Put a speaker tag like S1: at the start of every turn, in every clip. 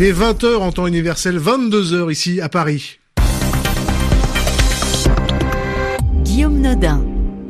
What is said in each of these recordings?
S1: Il est 20h en temps universel, 22h ici à Paris.
S2: Guillaume Nodin.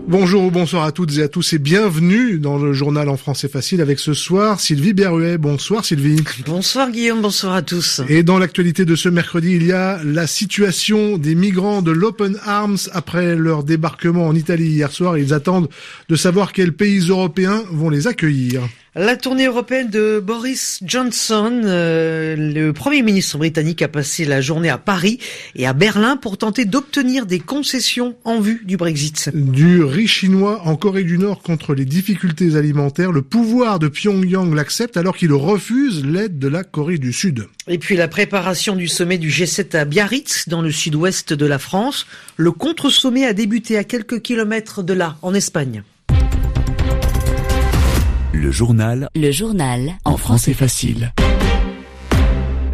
S1: Bonjour ou bonsoir à toutes et à tous et bienvenue dans le journal en français facile avec ce soir Sylvie Berruet. Bonsoir Sylvie.
S3: Bonsoir Guillaume, bonsoir à tous.
S1: Et dans l'actualité de ce mercredi, il y a la situation des migrants de l'Open Arms après leur débarquement en Italie hier soir. Ils attendent de savoir quels pays européens vont les accueillir.
S3: La tournée européenne de Boris Johnson, euh, le Premier ministre britannique a passé la journée à Paris et à Berlin pour tenter d'obtenir des concessions en vue du Brexit.
S1: Du riz chinois en Corée du Nord contre les difficultés alimentaires, le pouvoir de Pyongyang l'accepte alors qu'il refuse l'aide de la Corée du Sud.
S3: Et puis la préparation du sommet du G7 à Biarritz, dans le sud-ouest de la France. Le contre-sommet a débuté à quelques kilomètres de là, en Espagne.
S2: Le journal. Le journal. En français facile.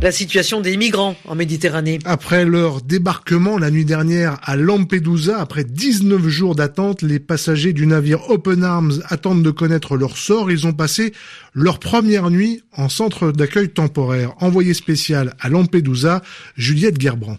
S3: La situation des migrants en Méditerranée.
S1: Après leur débarquement la nuit dernière à Lampedusa, après 19 jours d'attente, les passagers du navire Open Arms attendent de connaître leur sort. Ils ont passé leur première nuit en centre d'accueil temporaire. Envoyé spécial à Lampedusa, Juliette Gerbrand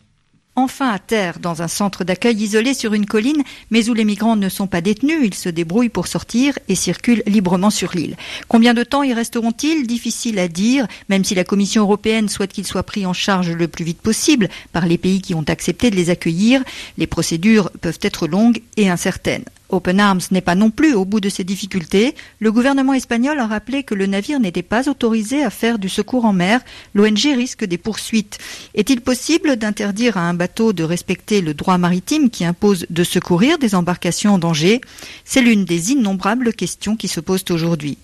S4: enfin à terre dans un centre d'accueil isolé sur une colline, mais où les migrants ne sont pas détenus, ils se débrouillent pour sortir et circulent librement sur l'île. Combien de temps y resteront-ils? Difficile à dire, même si la Commission européenne souhaite qu'ils soient pris en charge le plus vite possible par les pays qui ont accepté de les accueillir. Les procédures peuvent être longues et incertaines. Open Arms n'est pas non plus au bout de ses difficultés. Le gouvernement espagnol a rappelé que le navire n'était pas autorisé à faire du secours en mer. L'ONG risque des poursuites. Est-il possible d'interdire à un bateau de respecter le droit maritime qui impose de secourir des embarcations en danger? C'est l'une des innombrables questions qui se posent aujourd'hui.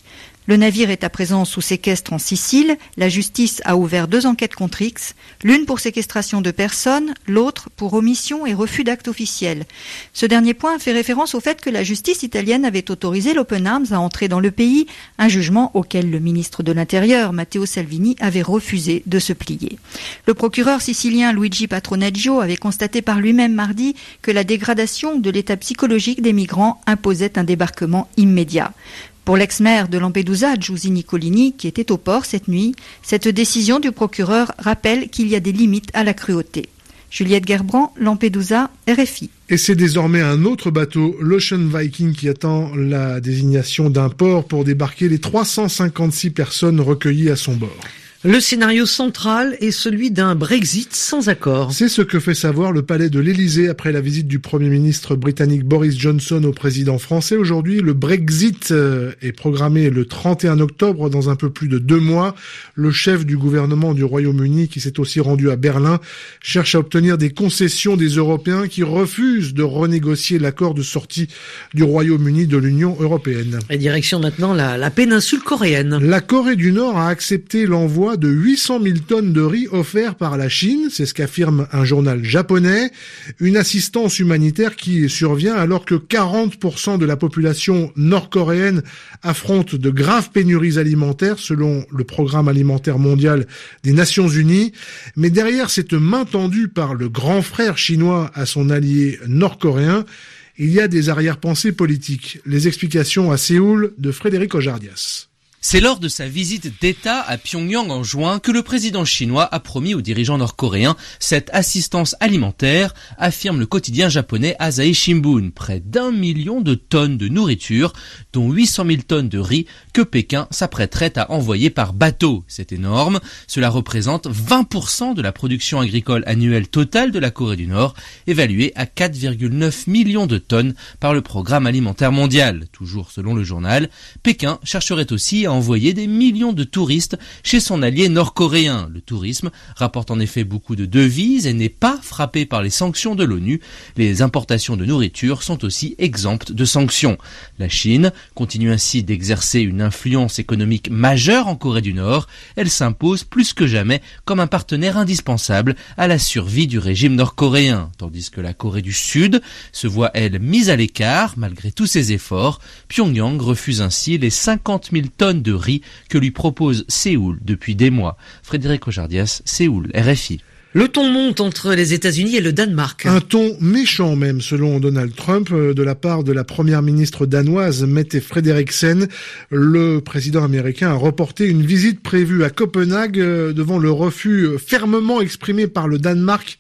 S4: Le navire est à présent sous séquestre en Sicile. La justice a ouvert deux enquêtes contre X, l'une pour séquestration de personnes, l'autre pour omission et refus d'acte officiel. Ce dernier point fait référence au fait que la justice italienne avait autorisé l'Open Arms à entrer dans le pays, un jugement auquel le ministre de l'Intérieur, Matteo Salvini, avait refusé de se plier. Le procureur sicilien Luigi Patronaggio avait constaté par lui-même mardi que la dégradation de l'état psychologique des migrants imposait un débarquement immédiat. Pour l'ex-maire de Lampedusa, Giusy Nicolini, qui était au port cette nuit, cette décision du procureur rappelle qu'il y a des limites à la cruauté. Juliette Gerbrand, Lampedusa, RFI.
S1: Et c'est désormais un autre bateau, l'Ocean Viking, qui attend la désignation d'un port pour débarquer les 356 personnes recueillies à son bord.
S3: Le scénario central est celui d'un Brexit sans accord.
S1: C'est ce que fait savoir le palais de l'Élysée après la visite du Premier ministre britannique Boris Johnson au président français. Aujourd'hui, le Brexit euh, est programmé le 31 octobre, dans un peu plus de deux mois. Le chef du gouvernement du Royaume-Uni, qui s'est aussi rendu à Berlin, cherche à obtenir des concessions des Européens qui refusent de renégocier l'accord de sortie du Royaume-Uni de l'Union européenne.
S3: Et direction maintenant la, la péninsule coréenne.
S1: La Corée du Nord a accepté l'envoi de 800 000 tonnes de riz offerts par la Chine, c'est ce qu'affirme un journal japonais, une assistance humanitaire qui survient alors que 40% de la population nord-coréenne affronte de graves pénuries alimentaires selon le programme alimentaire mondial des Nations Unies. Mais derrière cette main tendue par le grand frère chinois à son allié nord-coréen, il y a des arrière-pensées politiques. Les explications à Séoul de Frédéric Ojardias.
S5: C'est lors de sa visite d'État à Pyongyang en juin que le président chinois a promis aux dirigeants nord-coréens cette assistance alimentaire, affirme le quotidien japonais Asahi Shimbun. Près d'un million de tonnes de nourriture, dont 800 000 tonnes de riz que Pékin s'apprêterait à envoyer par bateau. C'est énorme. Cela représente 20% de la production agricole annuelle totale de la Corée du Nord, évaluée à 4,9 millions de tonnes par le programme alimentaire mondial. Toujours selon le journal, Pékin chercherait aussi envoyer des millions de touristes chez son allié nord-coréen. Le tourisme rapporte en effet beaucoup de devises et n'est pas frappé par les sanctions de l'ONU. Les importations de nourriture sont aussi exemptes de sanctions. La Chine continue ainsi d'exercer une influence économique majeure en Corée du Nord. Elle s'impose plus que jamais comme un partenaire indispensable à la survie du régime nord-coréen, tandis que la Corée du Sud se voit elle mise à l'écart malgré tous ses efforts. Pyongyang refuse ainsi les 50 000 tonnes de riz que lui propose Séoul depuis des mois. Frédéric Ojardias, Séoul, RFI.
S3: Le ton monte entre les États-Unis et le Danemark.
S1: Un ton méchant même, selon Donald Trump, euh, de la part de la première ministre danoise Mette Frederiksen. Le président américain a reporté une visite prévue à Copenhague euh, devant le refus fermement exprimé par le Danemark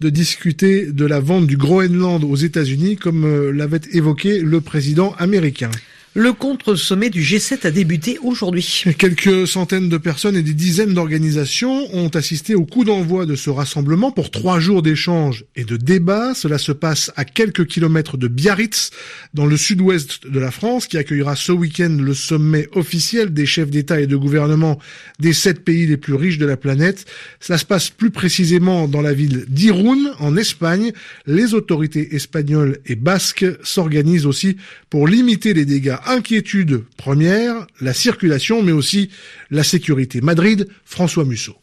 S1: de discuter de la vente du Groenland aux États-Unis, comme euh, l'avait évoqué le président américain.
S3: Le contre-sommet du G7 a débuté aujourd'hui.
S1: Quelques centaines de personnes et des dizaines d'organisations ont assisté au coup d'envoi de ce rassemblement pour trois jours d'échanges et de débats. Cela se passe à quelques kilomètres de Biarritz, dans le sud-ouest de la France, qui accueillera ce week-end le sommet officiel des chefs d'État et de gouvernement des sept pays les plus riches de la planète. Cela se passe plus précisément dans la ville d'Irun, en Espagne. Les autorités espagnoles et basques s'organisent aussi pour limiter les dégâts inquiétude première, la circulation, mais aussi la sécurité. Madrid, François Musso.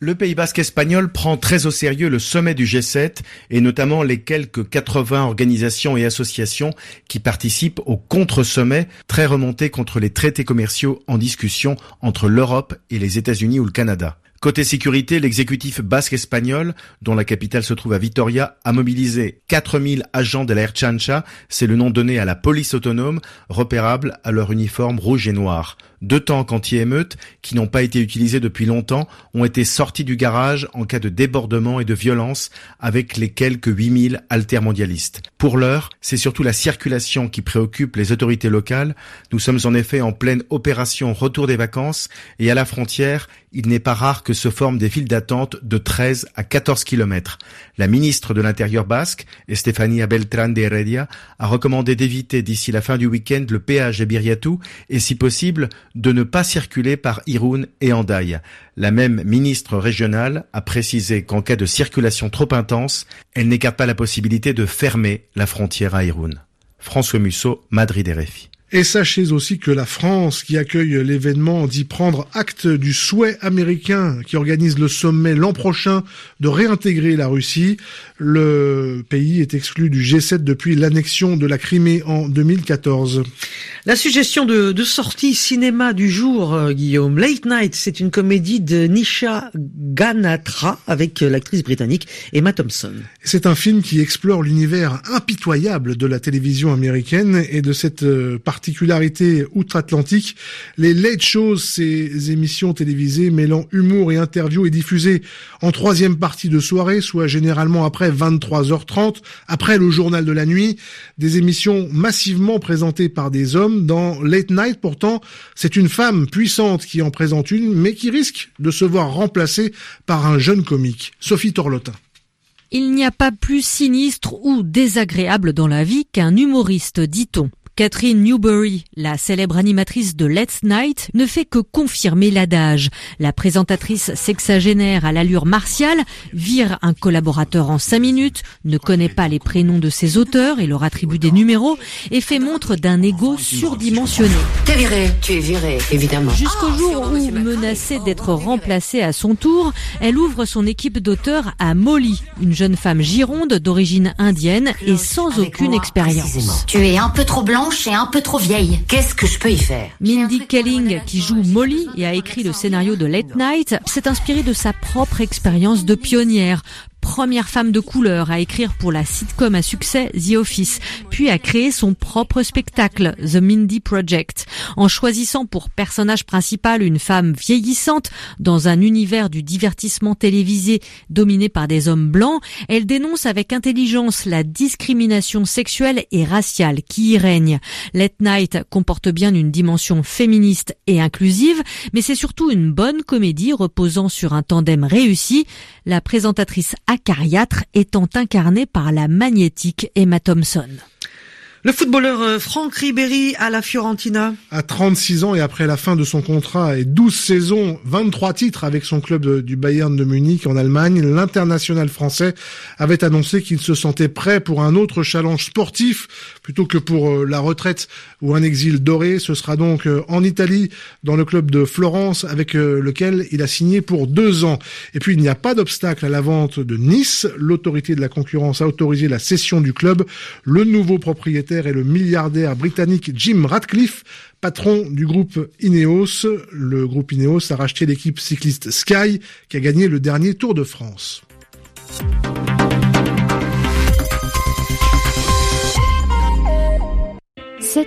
S6: Le Pays basque espagnol prend très au sérieux le sommet du G7 et notamment les quelques 80 organisations et associations qui participent au contre-sommet très remonté contre les traités commerciaux en discussion entre l'Europe et les États-Unis ou le Canada. Côté sécurité, l'exécutif basque espagnol, dont la capitale se trouve à Vitoria, a mobilisé 4000 agents de la Chancha, c'est le nom donné à la police autonome, repérable à leur uniforme rouge et noir. Deux tanks anti-émeutes, qui n'ont pas été utilisés depuis longtemps, ont été sortis du garage en cas de débordement et de violence avec les quelques 8000 altermondialistes. Pour l'heure, c'est surtout la circulation qui préoccupe les autorités locales. Nous sommes en effet en pleine opération retour des vacances et à la frontière, il n'est pas rare que se forment des files d'attente de 13 à 14 kilomètres. La ministre de l'Intérieur basque, Estefania Beltrán de Heredia, a recommandé d'éviter d'ici la fin du week-end le péage de Biriatou et si possible de ne pas circuler par Irun et Andaï. La même ministre régionale a précisé qu'en cas de circulation trop intense, elle n'écarte pas la possibilité de fermer la frontière à Irun. François Musso, Madrid RFI.
S1: Et sachez aussi que la France, qui accueille l'événement, dit prendre acte du souhait américain qui organise le sommet l'an prochain de réintégrer la Russie. Le pays est exclu du G7 depuis l'annexion de la Crimée en 2014.
S3: La suggestion de, de sortie cinéma du jour, euh, Guillaume, Late Night, c'est une comédie de Nisha Ganatra avec l'actrice britannique Emma Thompson.
S1: C'est un film qui explore l'univers impitoyable de la télévision américaine et de cette euh, partie particularité outre-Atlantique, les late shows, ces émissions télévisées mêlant humour et interview et diffusées en troisième partie de soirée, soit généralement après 23h30, après le journal de la nuit, des émissions massivement présentées par des hommes. Dans Late Night, pourtant, c'est une femme puissante qui en présente une, mais qui risque de se voir remplacée par un jeune comique, Sophie Torlotin.
S7: Il n'y a pas plus sinistre ou désagréable dans la vie qu'un humoriste, dit-on. Catherine Newbury, la célèbre animatrice de Let's Night, ne fait que confirmer l'adage. La présentatrice sexagénaire à l'allure martiale vire un collaborateur en cinq minutes, ne connaît pas les prénoms de ses auteurs et leur attribue des numéros et fait montre d'un ego surdimensionné.
S8: T'es viré, tu es viré, évidemment.
S7: Jusqu'au jour où, menacée d'être remplacée à son tour, elle ouvre son équipe d'auteurs à Molly, une jeune femme gironde d'origine indienne et sans aucune expérience.
S8: Tu es un peu trop blanc et un peu trop vieille. Qu'est-ce que je peux y faire?
S7: Mindy Kelling, qui joue Molly et a écrit le scénario de Late Night, s'est inspirée de sa propre expérience de pionnière première femme de couleur à écrire pour la sitcom à succès The Office, puis à créer son propre spectacle, The Mindy Project, en choisissant pour personnage principal une femme vieillissante dans un univers du divertissement télévisé dominé par des hommes blancs, elle dénonce avec intelligence la discrimination sexuelle et raciale qui y règne. Let Night comporte bien une dimension féministe et inclusive, mais c'est surtout une bonne comédie reposant sur un tandem réussi, la présentatrice acariâtre étant incarnée par la magnétique Emma Thompson.
S3: Le footballeur euh, Franck Ribéry à la Fiorentina.
S1: À 36 ans et après la fin de son contrat et 12 saisons, 23 titres avec son club du Bayern de Munich en Allemagne, l'international français avait annoncé qu'il se sentait prêt pour un autre challenge sportif plutôt que pour euh, la retraite ou un exil doré. Ce sera donc euh, en Italie, dans le club de Florence, avec lequel il a signé pour deux ans. Et puis il n'y a pas d'obstacle à la vente de Nice. L'autorité de la concurrence a autorisé la cession du club. Le nouveau propriétaire et le milliardaire britannique Jim Ratcliffe, patron du groupe Ineos. Le groupe Ineos a racheté l'équipe cycliste Sky qui a gagné le dernier Tour de France.